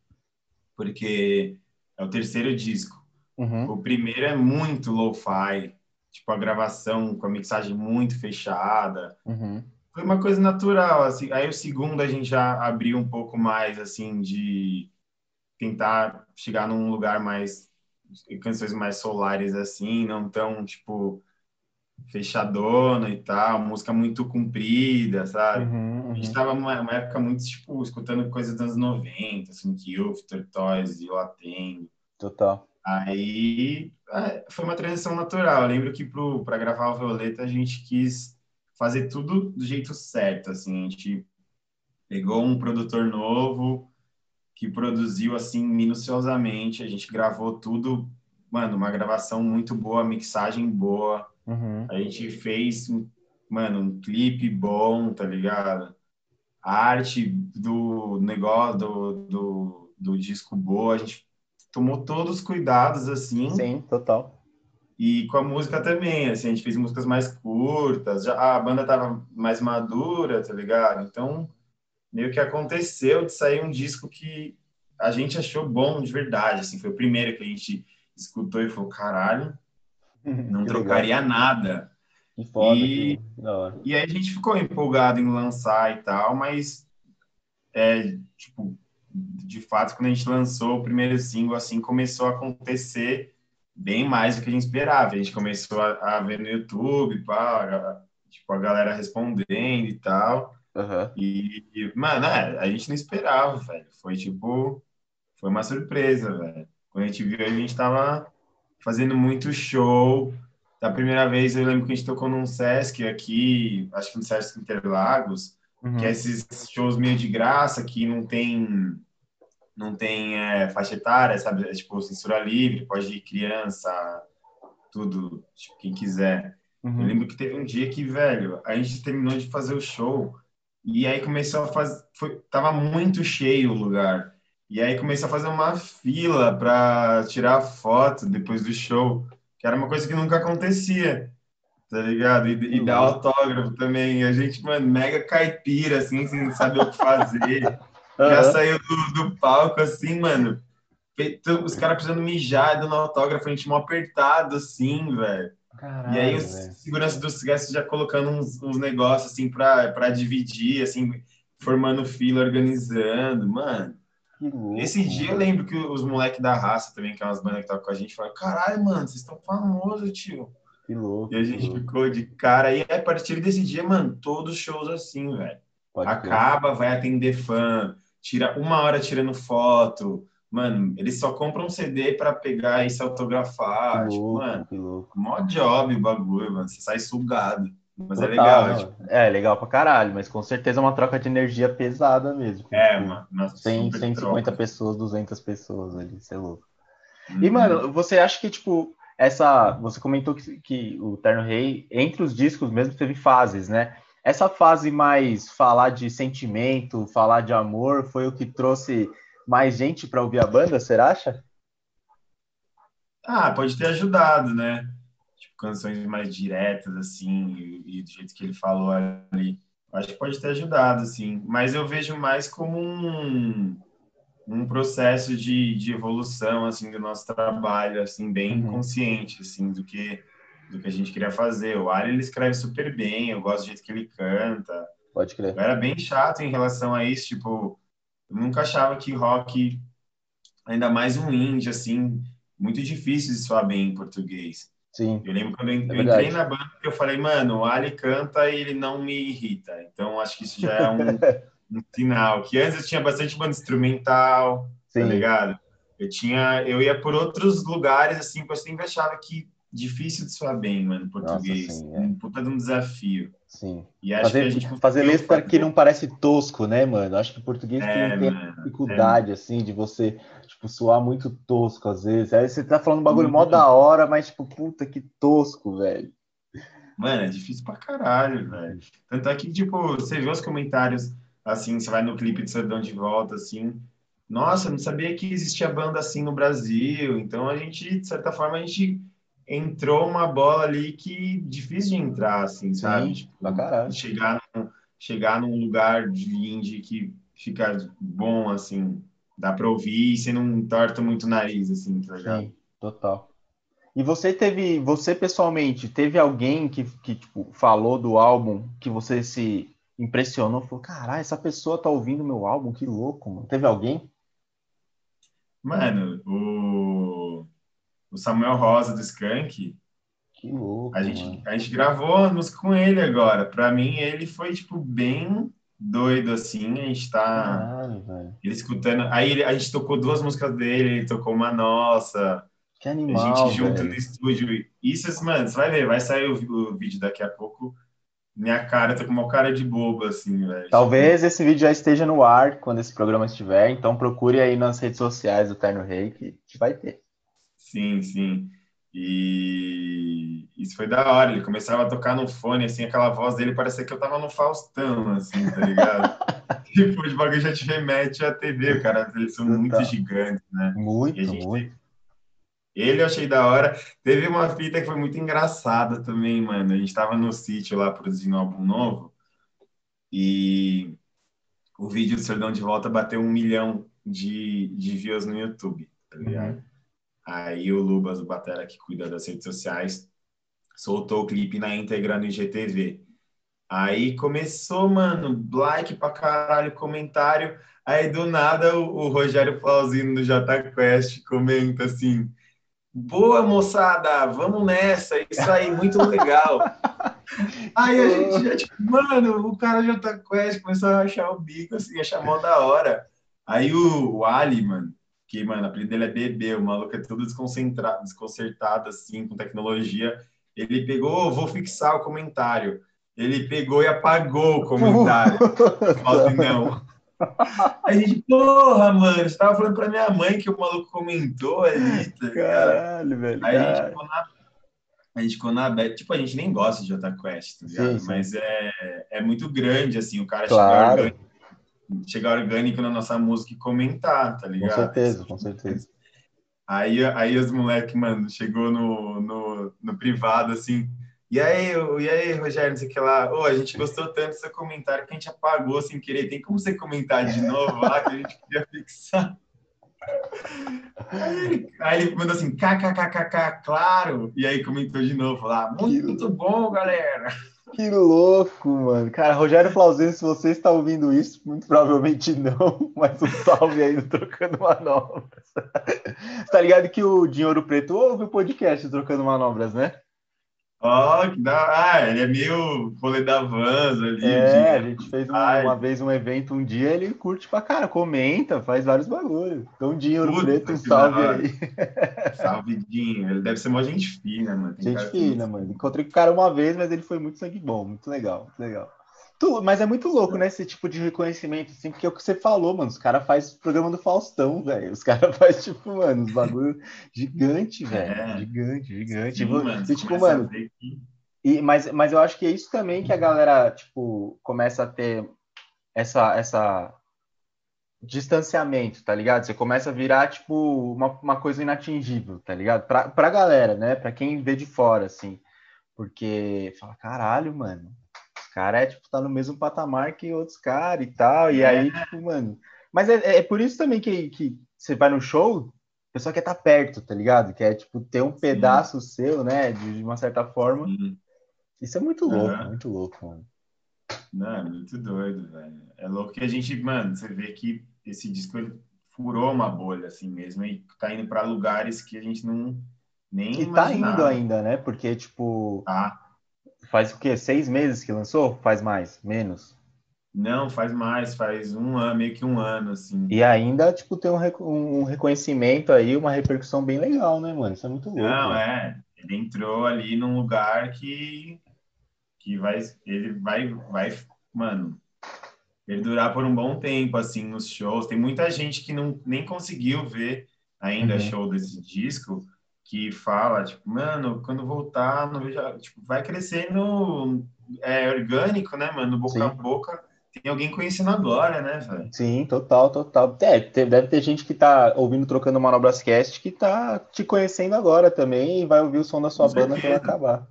Porque é o terceiro disco. Uhum, O primeiro é muito lo-fi, tipo, a gravação com a mixagem muito fechada. uhum, Foi uma coisa natural, assim. Aí o segundo a gente já abriu um pouco mais, assim, de tentar chegar num lugar mais canções mais solares assim, não tão tipo fechadona e tal, música muito comprida, sabe? uhum, A gente uhum. tava numa uma época muito, tipo, escutando coisas dos anos 90, assim, Youth, Tortoise, Eu Atendo. Total. Aí é, foi uma transição natural. Eu lembro que para gravar o Violeta a gente quis fazer tudo do jeito certo. Assim, a gente pegou um produtor novo que produziu assim minuciosamente. A gente gravou tudo, mano, uma gravação muito boa, mixagem boa. Uhum. A gente fez, mano, um clipe bom, tá ligado? A arte do negócio, do, do, do disco boa, a gente tomou todos os cuidados, assim, Sim, total. e com a música também, assim, a gente fez músicas mais curtas, já, a banda tava mais madura, tá ligado? Então, meio que aconteceu de sair um disco que a gente achou bom de verdade, assim, foi o primeiro que a gente escutou e falou, caralho, não trocaria nada. Que foda, E- que da hora. E aí a gente ficou empolgado em lançar e tal, mas é, tipo, de fato, quando a gente lançou o primeiro single, assim, começou a acontecer bem mais do que a gente esperava. A gente começou a, a ver no YouTube, pá, a- tipo, a galera respondendo e tal. Aham. E, e, mano, é, a gente não esperava, velho. Foi tipo, foi uma surpresa, velho. Quando a gente viu, a gente tava fazendo muito show. Da primeira vez, eu lembro que a gente tocou num Sesc aqui, acho que no Sesc Interlagos, Uhum. que é esses shows meio de graça, que não tem, não tem é, faixa etária, sabe? É, tipo, censura livre, pode ir criança, tudo, tipo, quem quiser. Eu Uhum. lembro que teve um dia que, velho, a gente terminou de fazer o show e aí começou a fazer. Foi, tava muito cheio o lugar. E aí começou a fazer uma fila para tirar foto depois do show, que era uma coisa que nunca acontecia, tá ligado? E, e dar autógrafo também. A gente, mano, mega caipira, assim, sem saber o que fazer. [laughs] Já saiu do, do palco, assim, mano. feito- Os caras precisando mijar, dando autógrafo, a gente mó apertado, assim, velho. Caralho, E aí os segurança dos guests já colocando uns, uns negócios assim pra, pra dividir, assim, formando fila, organizando. Mano, esse dia eu lembro que os moleques da raça também, que é umas bandas que estavam com a gente, falaram, caralho, mano, vocês estão famosos, tio. Que louco. E a gente ficou de cara. E a partir desse dia, mano, todos os shows assim, velho. Acaba, vai atender fã, tira uma hora tirando foto. Mano, eles só compram um CD pra pegar e se autografar. Que Tipo, louco, mano, que louco. mó job o bagulho, mano. Você sai sugado. Mas é Total, legal, não. tipo, É legal pra caralho, mas com certeza é uma troca de energia pesada mesmo. é, Tipo, mano. 100, super 150 troca. pessoas, 200 pessoas ali, isso é louco. E, Uhum. mano, você acha que, tipo, essa. Você comentou que, que o Terno Rei, entre os discos mesmo, teve fases, né? Essa fase mais falar de sentimento, falar de amor, foi o que trouxe mais gente pra ouvir a banda, você acha? Ah, pode ter ajudado, né? Canções mais diretas, assim, e, e do jeito que ele falou ali. Acho que pode ter ajudado, assim. Mas eu vejo mais como um, um processo de, de evolução, assim, do nosso trabalho, assim, bem uhum. consciente, assim, do que do que a gente queria fazer. O Ali, ele escreve super bem, eu gosto do jeito que ele canta. Pode crer. Eu era bem chato em relação a isso, tipo, eu nunca achava que rock, ainda mais um indie, assim, muito difícil de soar bem em português. Sim. Eu lembro quando eu, é eu entrei na banda que eu falei, mano, o Ali canta e ele não me irrita. Então acho que isso já é um, [laughs] um sinal. Que antes eu tinha bastante banda instrumental, tá Sim. tá ligado? Eu tinha, eu ia por outros lugares assim, porque eu sempre achava que difícil de soar bem, mano, português. Nossa, sim, é. Um puta de um desafio. Sim. E acho fazer, que a gente fazer letra que não parece tosco, né, mano? Acho que o português é, tem, tem dificuldade, é. assim, de você, tipo, soar muito tosco às vezes. Aí você tá falando um bagulho mó da hora, mas, tipo, puta que tosco, velho. Mano, é difícil pra caralho, velho. Tanto é que, tipo, você vê os comentários, assim, você vai no clipe de Sardão de Volta, assim, nossa, não sabia que existia banda assim no Brasil. Então a gente, de certa forma, a gente entrou uma bola ali que difícil de entrar, assim, sabe? Sim, tipo, caralho. Chegar, num, chegar num lugar de indie que fica bom, assim, dá pra ouvir e você não entorta muito o nariz, assim, tá ligado? Sim, total. E você teve, você pessoalmente, teve alguém que, que tipo, falou do álbum que você se impressionou? Falou, caralho, essa pessoa tá ouvindo meu álbum, que louco, mano. Teve alguém? Mano, o o Samuel Rosa do Skank. Que louco. A gente, a gente gravou a música com ele agora. Para mim, ele foi, tipo, bem doido, assim. A gente tá. Caralho, ele escutando. Aí ele, a gente tocou duas músicas dele, ele tocou uma nossa. Que animal. A gente junto no estúdio. Isso, mano, você vai ver, vai sair o, o vídeo daqui a pouco minha cara, tô com uma cara de bobo, assim, velho. Talvez esse vídeo já esteja no ar quando esse programa estiver, então procure aí nas redes sociais do Terno Rei que vai ter. Sim, sim. E isso foi da hora. Ele começava a tocar no fone, assim, aquela voz dele parecia que eu tava no Faustão, assim, tá ligado? [laughs] tipo, de bagulho já te remete à TV, cara. Eles são muito gigantes, né? Muito, muito. Ele eu achei da hora. Teve uma fita que foi muito engraçada também, mano. A gente tava no sítio lá produzindo um álbum novo e o vídeo do Serdão de Volta bateu um milhão de, de views no YouTube, tá ligado? Uhum. Aí o Lubas, o Batera, que cuida das redes sociais, soltou o clipe na íntegra no IGTV. Aí começou, mano, like pra caralho, comentário. Aí do nada o, o Rogério Flauzino do J Quest comenta assim: Boa moçada, vamos nessa, isso aí, muito legal. [laughs] aí a gente já, tipo, mano, o cara J Quest começou a achar o bico, assim, achar mó da hora. Aí o, o Ali, mano, que, mano, o apelido dele é bebê, o maluco é todo desconcentrado, desconcertado, assim, com tecnologia. Ele pegou, oh, vou fixar o comentário. Ele pegou e apagou o comentário. [laughs] Falei, não. A gente, porra, mano, você tava falando pra minha mãe que o maluco comentou ali, tá Caralho, velho. Aí a gente ficou na. A gente ficou na. Tipo, a gente nem gosta de Jota Quest, tá ligado? Sim, sim. Mas é, é muito grande, assim, o cara claro chegar orgânico na nossa música e comentar, tá ligado? Com certeza, com certeza. Aí, aí os moleques, mano, chegou no, no, no, privado, assim, e aí, e aí, Rogério, não sei o que lá, oh, a gente gostou tanto do seu comentário que a gente apagou sem querer, tem como você comentar de novo lá, que a gente queria fixar? Aí ele, aí ele mandou assim, kkkk, claro, e aí comentou de novo lá, muito, muito bom, galera. Que louco, mano. Cara, Rogério Flauzino, se você está ouvindo isso, muito provavelmente não, [laughs] mas um salve aí no Trocando Manobras. [laughs] tá ligado que o Dinheiro Preto ouve o podcast Trocando Manobras, né? Ó, oh, que da... Ah, ele é meio rolê da Vans ali. É, a gente fez uma, uma, vez um evento um dia, ele curte pra cara, comenta, faz vários bagulhos. Então, Dinheiro Puta, Preto, um salve aí. Salve, Dinho. Ele deve ser uma gente fina, mano. Tem gente fina, que... mano. Encontrei com o cara uma vez, mas ele foi muito sangue bom, muito legal, muito legal. Mas é muito louco, né? Esse tipo de reconhecimento, assim, porque é o que você falou, mano. Os caras fazem programa do Faustão, velho. Os caras [laughs] fazem, tipo, mano, uns bagulho gigante, velho. É. Gigante, gigante. Sim, mano, e, tipo, mano. E, mas, mas eu acho que é isso também que a galera, tipo, começa a ter essa, essa distanciamento, tá ligado? Você começa a virar, tipo, uma, uma coisa inatingível, tá ligado? Pra, pra galera, né? Pra quem vê de fora, assim. Porque fala, caralho, mano, os caras é, tipo, tá no mesmo patamar que outros caras e tal. E aí, É. tipo, mano. Mas é, é por isso também que, que você vai no show, a pessoa quer estar perto, tá ligado? Quer, tipo, ter um pedaço seu, né? De, de uma certa forma. Sim. Isso é muito louco, Aham. muito louco, mano. Não, é muito doido, velho. É louco que a gente, mano, você vê que esse disco ele furou uma bolha assim mesmo e tá indo pra lugares que a gente não nem E tá imaginava. indo ainda, né? Porque, tipo, Tá. Faz o quê? Seis meses que lançou? Faz mais? Menos? Não, faz mais, faz um ano, meio que um ano, assim. E ainda, tipo, tem um, um reconhecimento aí, uma repercussão bem legal, né, mano? Isso é muito louco. Não, é. Ele entrou ali num lugar que, que vai, ele vai, vai, mano, perdurar por um bom tempo, assim, nos shows. Tem muita gente que não, nem conseguiu ver ainda Uhum. show desse disco, que fala, tipo, mano, quando voltar, não vejo, tipo, vai crescendo é, orgânico, né, mano, boca Sim. a boca. Tem alguém conhecendo agora, né, velho? Sim, total, total. É, deve ter gente que tá ouvindo Trocando Manobras Cast que tá te conhecendo agora também e vai ouvir o som da sua Com banda quando acabar.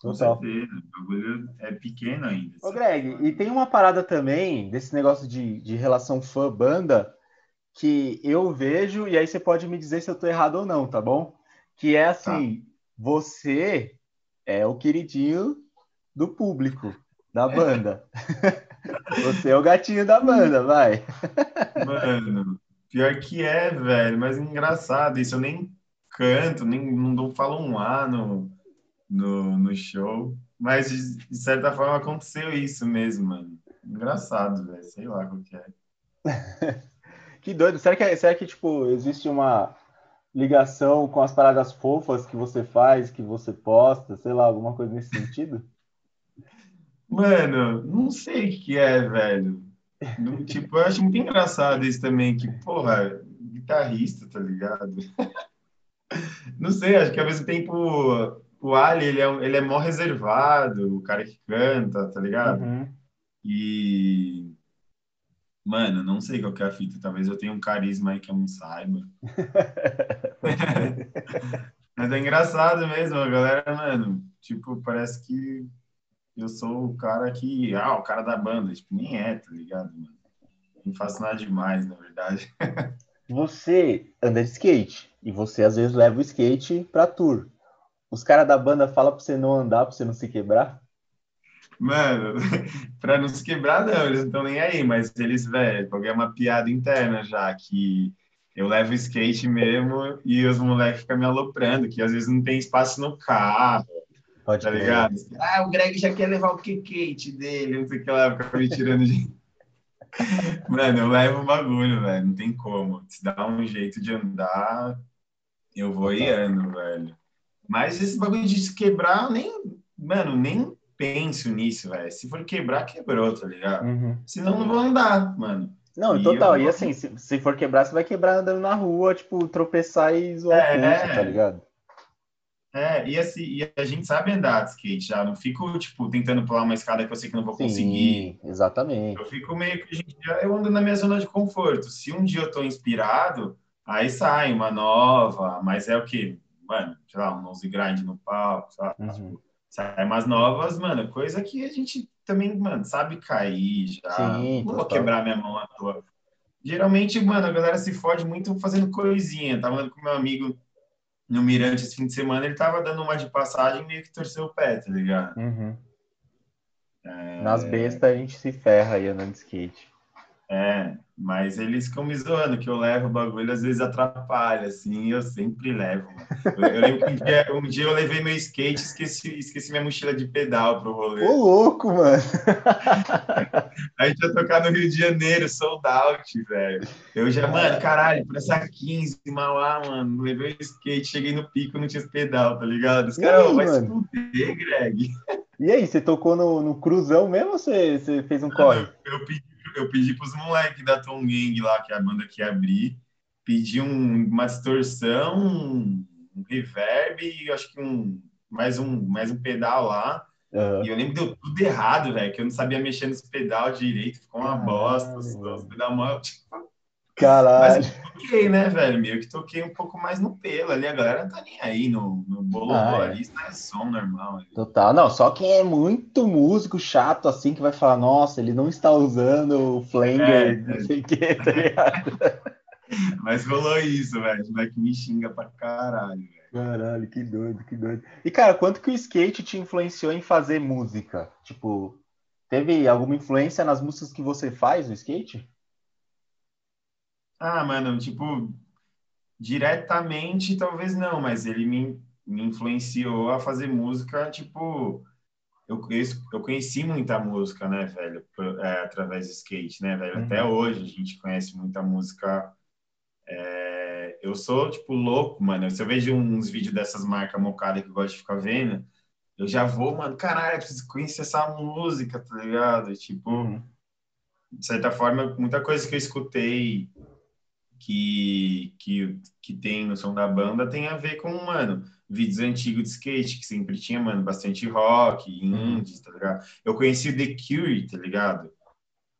Com Total. certeza. O bagulho é pequeno ainda. Ô, sabe? Greg, e tem uma parada também desse negócio de, de relação fã-banda que eu vejo, e aí você pode me dizer se eu tô errado ou não, tá bom? Que é assim, você é o queridinho do público, da banda. [laughs] Você é o gatinho da banda, vai. Mano, pior que é, velho, mas engraçado isso. Eu nem canto, nem não dou- falo um A no, no, no show. Mas de, de certa forma aconteceu isso mesmo, mano. Engraçado, velho. Sei lá qual que é. [laughs] Que doido. Será que, será que tipo, existe uma ligação com as paradas fofas que você faz, que você posta, sei lá, alguma coisa nesse sentido? Mano, não sei o que é, velho. Tipo, eu acho muito engraçado isso também, que, porra, guitarrista, tá ligado? [laughs] Não sei, acho que ao mesmo tempo o Ali, ele é, ele é mó reservado, o cara que canta, tá ligado? Uhum. E, mano, não sei qual que é a fita. Talvez eu tenha um carisma aí que eu não saiba. [laughs] Mas é engraçado mesmo, a galera, mano. Tipo, parece que eu sou o cara que. Ah, o cara da banda. Tipo, nem é, tá ligado, mano? Não faço nada demais, na verdade. [laughs] Você anda de skate e você às vezes leva o skate pra tour. Os caras da banda falam pra você não andar, pra você não se quebrar? Mano, [laughs] pra não se quebrar, não, eles não estão nem aí, mas eles, velho, é uma piada interna já, que eu levo o skate mesmo e os moleques ficam me aloprando, que às vezes não tem espaço no carro, Pode tá crer. ligado? Ah, o Greg já quer levar o skate dele, não sei o que lá, fica me tirando de. [laughs] Mano, eu levo o bagulho, velho, não tem como. Se dá um jeito de andar, eu vou e ando, velho. Mas esse bagulho de se quebrar, eu nem, mano, nem penso nisso, velho. Se for quebrar, quebrou, tá ligado? Uhum. Senão não vou andar, mano. Não, E total. eu- E assim, se, se for quebrar, você vai quebrar andando na rua, tipo, tropeçar e zoar É. o pulso, tá ligado? É, e assim, e a gente sabe andar de skate já. Não fico, tipo, tentando pular uma escada que eu sei que não vou conseguir. Sim, exatamente. Eu fico meio que, gente, eu ando na minha zona de conforto. Se um dia eu tô inspirado, aí sai uma nova, mas é o quê? Mano, sei lá, um nose grind no palco, sei lá, Uhum. tipo, sai umas novas, mano, coisa que a gente também, mano, sabe cair já. Sim, não vou quebrar minha mão à toa. Geralmente, mano, a galera se fode muito fazendo coisinha. Tava andando com meu amigo no Mirante esse fim de semana, ele tava dando uma de passagem e meio que torceu o pé, tá ligado? Uhum. É. Nas bestas a gente se ferra aí andando de skate. É, mas eles ficam me zoando, que eu levo o bagulho, às vezes atrapalha, assim, eu sempre levo. Eu, eu lembro que um dia, um dia eu levei meu skate e esqueci, esqueci minha mochila de pedal pro rolê. Ô, louco, mano. [laughs] A gente ia tocar no Rio de Janeiro, sold out, velho. Eu já, mano, caralho, por essa 15, Mauá, mano, levei o skate, cheguei no pico, não tinha pedal, tá ligado? Os caras, aí, "Ô, vai se fuder, Greg. E aí, você tocou no, no cruzão mesmo ou você, você fez um corre? Eu, eu pedi, eu pedi pros moleques da Tom Gang lá, que é a banda que ia abrir, pedi um- uma distorção, um, um reverb e acho que um mais um mais um pedal lá. Aham. E eu lembro que deu tudo errado, velho, que eu não sabia mexer nos pedal direito, ficou uma Caralho, bosta, os, os pedal mó- Caralho. Mas toquei, né, velho? Meio que toquei um pouco mais no pelo ali. A galera não tá nem aí no, no bololô Ah, é. ali, isso não é som normal. ali. Total. Não, só quem é muito músico chato assim que vai falar, nossa, ele não está usando o flanger, É, não é. sei o que, tá ligado? [laughs] Mas rolou isso, velho. O moleque me xinga pra caralho, velho. Caralho, que doido, que doido. E, cara, quanto que o skate te influenciou em fazer música? Tipo, teve alguma influência nas músicas que você faz no skate? Ah, mano, tipo, diretamente talvez não, mas ele me, me influenciou a fazer música, tipo, eu, conheço- eu conheci muita música, né, velho, é, através do skate, né, velho? Uhum. Até hoje a gente conhece muita música. é, eu sou, tipo, louco, mano. Se eu vejo uns vídeos dessas marcas mocadas que eu gosto de ficar vendo, eu já vou, mano, caralho, preciso conhecer essa música, tá ligado? Tipo, Uhum. de certa forma, muita coisa que eu escutei que, que, que tem no som da banda tem a ver com, mano, vídeos antigos de skate, que sempre tinha, mano, bastante rock, indie, tá ligado? Eu conheci o The Cure, tá ligado?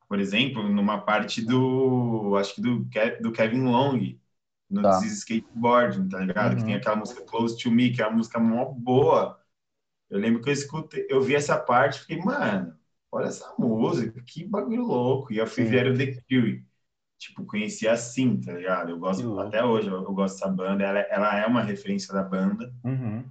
Por exemplo, numa parte do, acho que do, do Kevin Long, no Tá. Skateboarding, tá ligado? Uhum. Que tem aquela música Close to Me, que é uma música mó boa. Eu lembro que eu escutei, eu vi essa parte e fiquei, mano, olha essa música, que bagulho louco. E eu fui ver o The Cure. Tipo, conheci assim, tá ligado? Eu gosto, até hoje, eu, eu gosto dessa banda. Ela, ela é uma referência da banda. Uhum.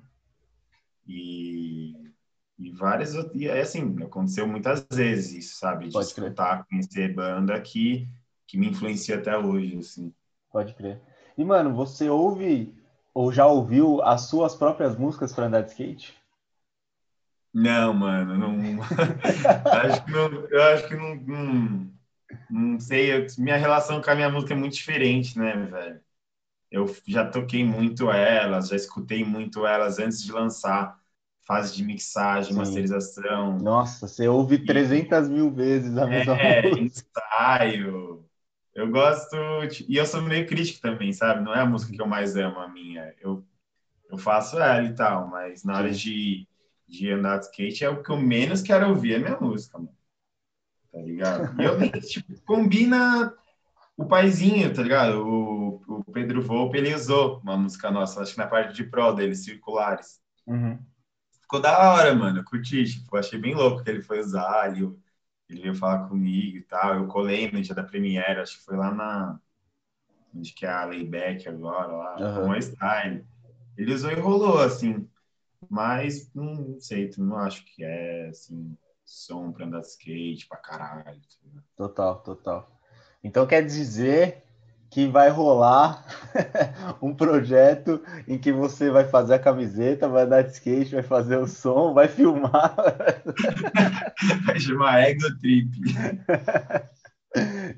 E, e várias outras. E é assim, aconteceu muitas vezes isso, sabe? De Pode crer. escutar, conhecer banda que, que me influencia até hoje, assim. Pode crer. E, mano, você ouve ou já ouviu as suas próprias músicas para andar de skate? Não, mano, não. [laughs] acho que não. Eu acho que não. Não, não sei. eu- minha relação com a minha música é muito diferente, né, velho? Eu já toquei muito elas, já escutei muito elas antes de lançar. Fase de mixagem, Sim. masterização. Nossa, você ouve 300 mil vezes a mesma É, música. ensaio. Eu gosto. E eu sou meio crítico também, sabe? Não é a música que eu mais amo, a minha. Eu, eu faço ela e tal, mas na hora Sim. de, de andar de skate é o que eu menos quero ouvir, é minha música, mano. Tá ligado? E eu nem, tipo, combina o paizinho, tá ligado? O, o Pedro Volpe, ele usou uma música nossa, acho que na parte de pro dele, Circulares. Uhum. Ficou da hora, mano. Eu curti, tipo, achei bem louco que ele foi usar, ele, ele veio falar comigo e tal. Eu colei no dia da Premiere, acho que foi lá na. Onde que é a Layback agora, lá, Aham. com Style. Ele usou e rolou, assim. Mas não sei, não acho que é assim, som pra andar de skate pra caralho. tá? Total, total. Então quer dizer que vai rolar [laughs] um projeto em que você vai fazer a camiseta, vai andar de skate, vai fazer o som, vai filmar. [laughs] Vai chamar Ego Trip. [laughs]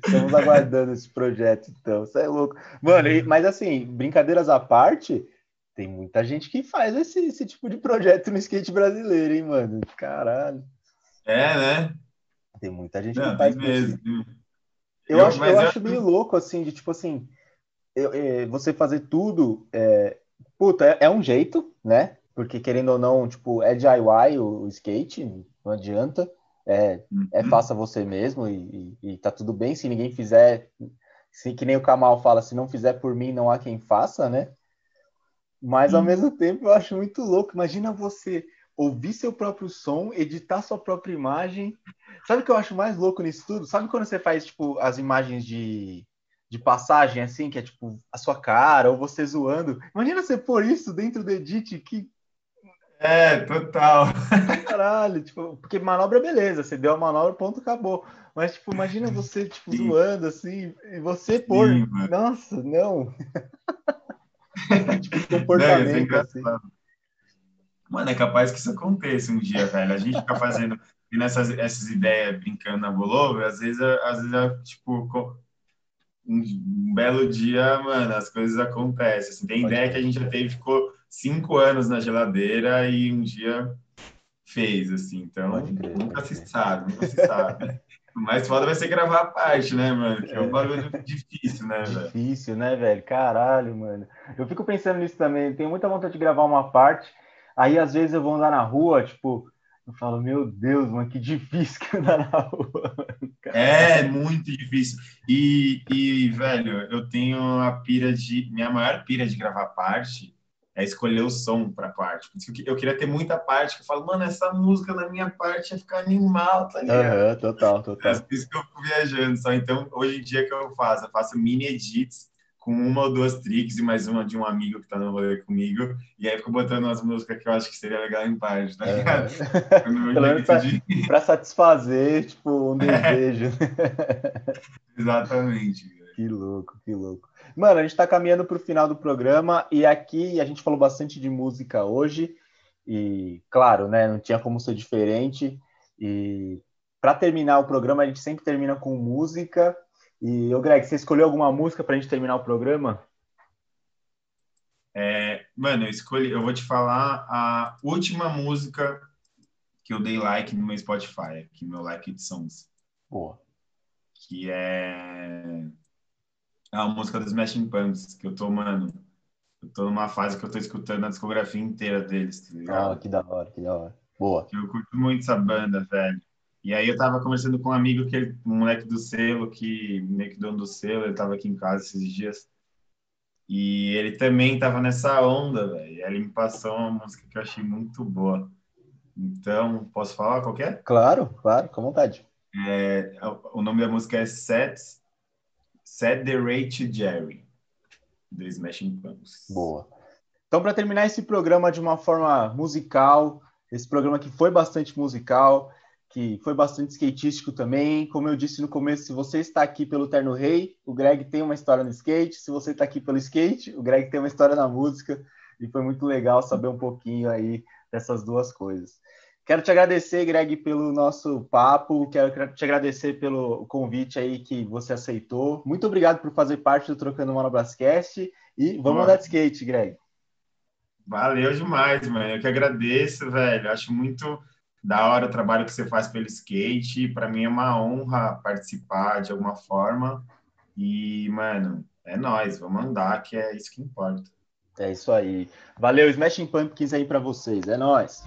Estamos aguardando esse projeto, então. Isso é louco. Mano, e- mas assim, brincadeiras à parte, tem muita gente que faz esse, esse tipo de projeto no skate brasileiro, hein, mano? Caralho. É, né? Tem muita gente que Não, tem faz isso. mesmo. Eu, Eu- acho, eu eu- acho meio louco, assim, de tipo assim, eu- é, você fazer tudo, é, puta, é, é um jeito, né? Porque querendo ou não, tipo, é DIY o, o skate, não adianta. É, é Uhum. faça você mesmo e, e- e tá tudo bem. Se ninguém fizer, se, que nem o Kamal fala, se não fizer por mim, não há quem faça, né? Mas ao mesmo tempo eu acho muito louco. Imagina você ouvir seu próprio som, editar sua própria imagem. Sabe o que eu acho mais louco nisso tudo? Sabe quando você faz, tipo, as imagens de, de passagem, assim, que é tipo a sua cara ou você zoando? Imagina você pôr isso dentro do edit, que É, total. [laughs] caralho, tipo, porque manobra, beleza, você deu a manobra, ponto, acabou. Mas, tipo, imagina você, tipo, Sim. zoando, assim, e você pôr. Sim. Nossa, não. [laughs] tipo, Não, ia ser comportamento, assim. Mano, é capaz que isso aconteça um dia, velho. A gente fica fazendo tendo essas, essas ideias brincando na Bolova, às vezes, às vezes, é, tipo, um, belo dia, mano, as coisas acontecem. Assim, tem Pode ideia que a gente já teve, ficou cinco anos na geladeira e um dia fez, assim. Então, crer, nunca se sabe, nunca se sabe. O mais foda vai ser gravar a parte, né, mano? Que é um bagulho difícil, né, velho? Difícil, né, velho? Caralho, mano. Eu fico pensando nisso também. Tenho muita vontade de gravar uma parte. Aí, às vezes, eu vou andar na rua, tipo, eu falo, meu Deus, mano, que [laughs] difícil que é andar na rua. mano. É muito difícil. E, e, velho, eu tenho a pira de. Minha maior pira de gravar parte é escolher o som para parte. Eu queria ter muita parte que eu falo, mano, essa música na minha parte ia ficar animal, tá ligado? Uhum, total, total. É por isso que eu fico viajando só. Então, hoje em dia, que eu faço? Eu faço mini edits com uma ou duas tricks e mais uma de um amigo que tá no rolê comigo. E aí fico botando umas músicas que eu acho que seria legal em parte, tá ligado? [laughs] Pelo menos pra, de... pra, satisfazer, tipo, um desejo. [laughs] Exatamente. Que louco, que louco. Mano, a gente está caminhando para o final do programa e aqui a gente falou bastante de música hoje e, claro, né, não tinha como ser diferente. E para terminar o programa, a gente sempre termina com música. E, ô Greg, você escolheu alguma música para a gente terminar o programa? É, mano, eu escolhi, eu vou te falar a última música que eu dei like no meu Spotify, aqui meu like de songs. Boa. Que é a música dos Smashing Pumpkins, que eu tô, mano, eu tô numa fase que eu tô escutando a discografia inteira deles, tá ligado? Ah, que da hora, que da hora. Boa. Eu curto muito essa banda, velho. E aí eu tava conversando com um amigo, que ele, um moleque do selo, que meio que dono do selo, ele tava aqui em casa esses dias. E ele também tava nessa onda, velho. Ele me passou uma música que eu achei muito boa. Então, posso falar qualquer? É? Claro, claro, com vontade. É, o nome da música é Sets Set the Rate Jerry, do Smashing Pumpkins. Boa. Então, para terminar esse programa de uma forma musical, esse programa que foi bastante musical, que foi bastante skatístico também. Como eu disse no começo, se você está aqui pelo Terno Rei, o Greg tem uma história no skate. Se você está aqui pelo skate, o Greg tem uma história na música. E foi muito legal saber um pouquinho aí dessas duas coisas. Quero te agradecer, Greg, pelo nosso papo. Quero te agradecer pelo convite aí que você aceitou. Muito obrigado por fazer parte do Trocando Manobrascast. E vamos Boa. andar de skate, Greg. Valeu demais, mano. Eu que agradeço, velho. Acho muito da hora o trabalho que você faz pelo skate. Para mim é uma honra participar de alguma forma. E, mano, é nós. Vamos andar, que é isso que importa. É isso aí. Valeu, Smashing Pumpkins aí para vocês. É nós.